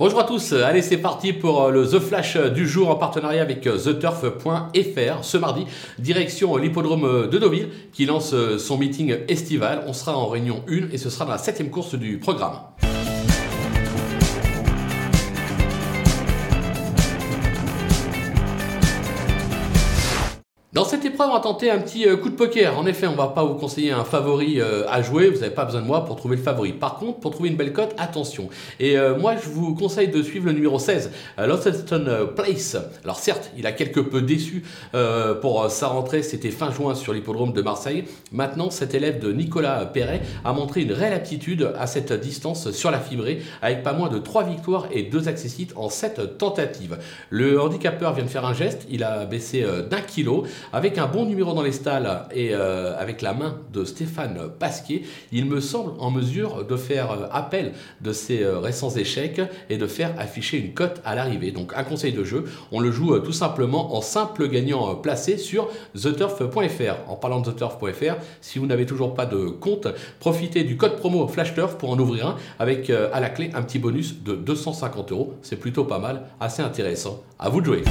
Bonjour à tous, allez c'est parti pour euh, le The Flash du jour en partenariat avec euh, TheTurf.fr. Ce mardi, direction l'hippodrome de Deauville qui lance euh, son meeting estival. On sera en réunion 1 et ce sera dans la septième course du programme. Dans cette épreuve, on va tenter un petit euh, coup de poker. En effet, on va pas vous conseiller un favori euh, à jouer. Vous n'avez pas besoin de moi pour trouver le favori. Par contre, pour trouver une belle cote, attention. Et euh, moi, je vous conseille de suivre le numéro 16, Losselton Place. Alors certes, il a quelque peu déçu pour sa rentrée. C'était fin juin sur l'hippodrome de Marseille. Maintenant, cet élève de Nicolas Perret a montré une réelle aptitude à cette distance sur la fibrée, avec pas moins de 3 victoires et 2 accessites en 7 tentatives. Le handicapeur vient de faire un geste. Il a baissé d'un kilo. Avec un bon numéro dans les stalles et euh, avec la main de Stéphane Pasquier, il me semble en mesure de faire euh, appel de ses euh, récents échecs et de faire afficher une cote à l'arrivée. Donc un conseil de jeu, on le joue tout simplement en simple gagnant placé sur theturf.fr. En parlant de theturf.fr, si vous n'avez toujours pas de compte, profitez du code promo FlashTurf pour en ouvrir un avec à la clé un petit bonus de 250 euros. C'est plutôt pas mal, assez intéressant. À vous de jouer.